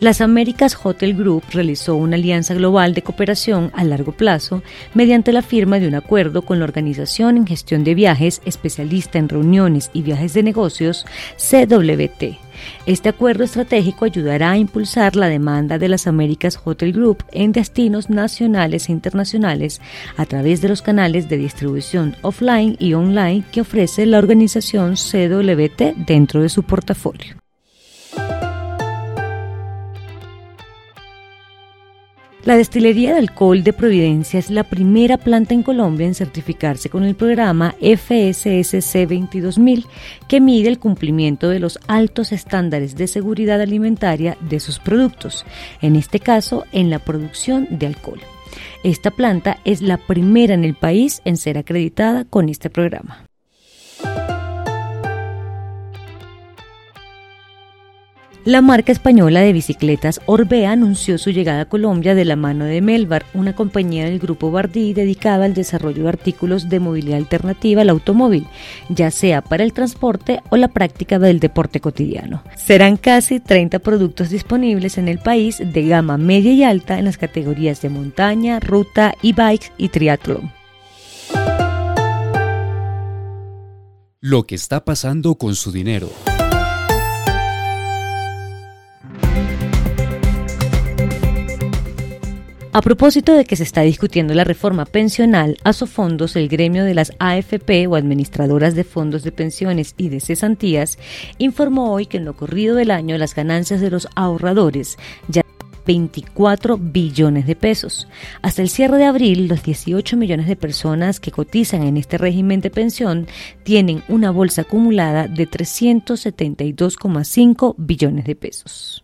Las Américas Hotel Group realizó una alianza global de cooperación a largo plazo mediante la firma de un acuerdo con la Organización en Gestión de Viajes, especialista en reuniones y viajes de negocios, CWT. Este acuerdo estratégico ayudará a impulsar la demanda de las Américas Hotel Group en destinos nacionales e internacionales a través de los canales de distribución offline y online que ofrece la organización CWT dentro de su portafolio. La destilería de alcohol de Providencia es la primera planta en Colombia en certificarse con el programa FSSC 22000, que mide el cumplimiento de los altos estándares de seguridad alimentaria de sus productos, en este caso en la producción de alcohol. Esta planta es la primera en el país en ser acreditada con este programa. La marca española de bicicletas Orbea anunció su llegada a Colombia de la mano de Melbar, una compañía del grupo Bardí dedicada al desarrollo de artículos de movilidad alternativa al automóvil, ya sea para el transporte o la práctica del deporte cotidiano. Serán casi 30 productos disponibles en el país de gama media y alta en las categorías de montaña, ruta, e-bikes y triatlón. Lo que está pasando con su dinero. A propósito de que se está discutiendo la reforma pensional, Asofondos, el gremio de las AFP o administradoras de fondos de pensiones y de cesantías, informó hoy que en lo corrido del año las ganancias de los ahorradores ya 24 billones de pesos. Hasta el cierre de abril, los 18 millones de personas que cotizan en este régimen de pensión tienen una bolsa acumulada de 372,5 billones de pesos.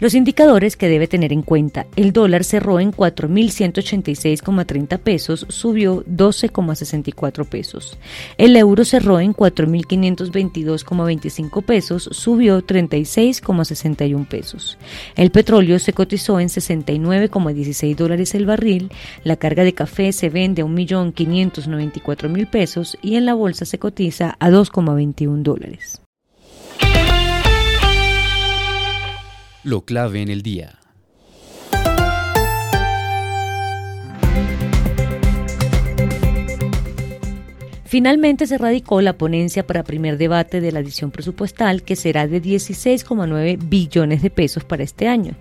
Los indicadores que debe tener en cuenta. El dólar cerró en 4.186,30 pesos, subió 12,64 pesos. El euro cerró en 4.522,25 pesos, subió 36,61 pesos. El petróleo se cotizó en 69,16 dólares el barril. La carga de café se vende a 1.594.000 pesos y en la bolsa se cotiza a 2,21 dólares. Lo clave en el día. Finalmente se radicó la ponencia para primer debate de la adición presupuestal que será de 16,9 billones de pesos para este año.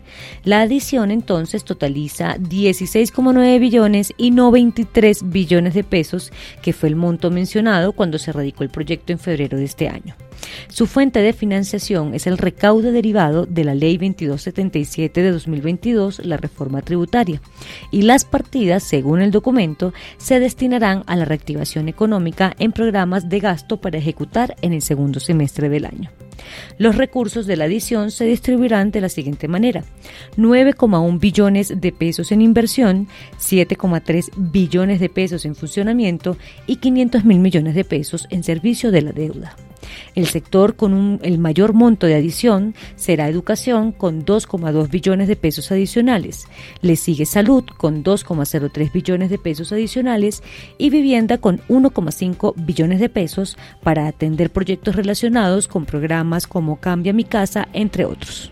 La adición entonces totaliza 16,9 billones y no 23 billones de pesos, que fue el monto mencionado cuando se radicó el proyecto en febrero de este año. Su fuente de financiación es el recaudo derivado de la Ley 2277 de 2022, la reforma tributaria, y las partidas, según el documento, se destinarán a la reactivación económica en programas de gasto para ejecutar en el segundo semestre del año. Los recursos de la adición se distribuirán de la siguiente manera. 9,1 billones de pesos en inversión, 7,3 billones de pesos en funcionamiento y 500 mil millones de pesos en servicio de la deuda. El sector con el mayor monto de adición será educación con 2,2 billones de pesos adicionales. Le sigue salud con 2,03 billones de pesos adicionales y vivienda con 1,5 billones de pesos para atender proyectos relacionados con programas como Cambia mi casa, entre otros.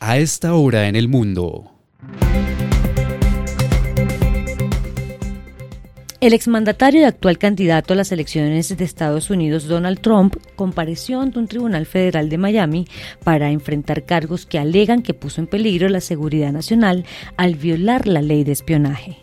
A esta hora en el mundo. El exmandatario y actual candidato a las elecciones de Estados Unidos, Donald Trump, compareció ante un tribunal federal de Miami para enfrentar cargos que alegan que puso en peligro la seguridad nacional al violar la ley de espionaje.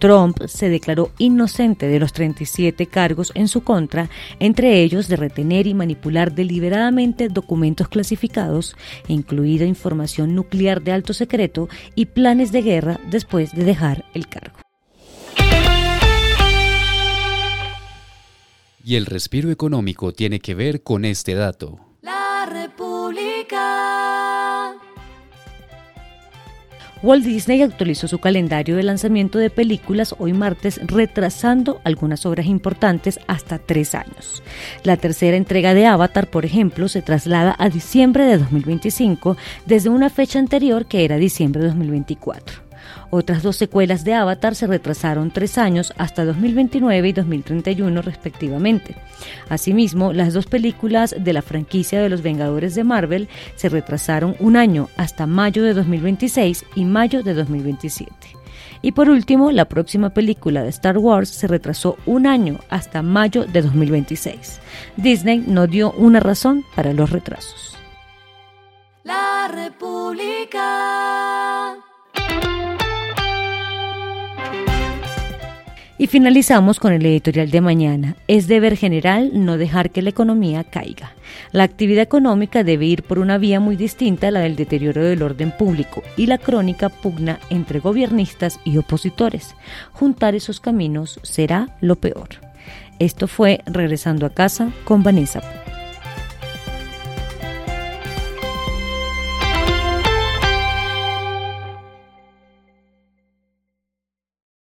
Trump se declaró inocente de los 37 cargos en su contra, entre ellos de retener y manipular deliberadamente documentos clasificados, incluida información nuclear de alto secreto y planes de guerra después de dejar el cargo. Y el respiro económico tiene que ver con este dato. La República. Walt Disney actualizó su calendario de lanzamiento de películas hoy martes, retrasando algunas obras importantes hasta tres años. La tercera entrega de Avatar, por ejemplo, se traslada a diciembre de 2025 desde una fecha anterior que era diciembre de 2024. Otras dos secuelas de Avatar se retrasaron tres años hasta 2029 y 2031 respectivamente. Asimismo, las dos películas de la franquicia de los Vengadores de Marvel se retrasaron un año hasta mayo de 2026 y mayo de 2027. Y por último, la próxima película de Star Wars se retrasó un año hasta mayo de 2026. Disney no dio una razón para los retrasos. La República. Finalizamos con el editorial de mañana. Es deber general no dejar que la economía caiga. La actividad económica debe ir por una vía muy distinta a la del deterioro del orden público y la crónica pugna entre gobiernistas y opositores. Juntar esos caminos será lo peor. Esto fue Regresando a casa con Vanessa.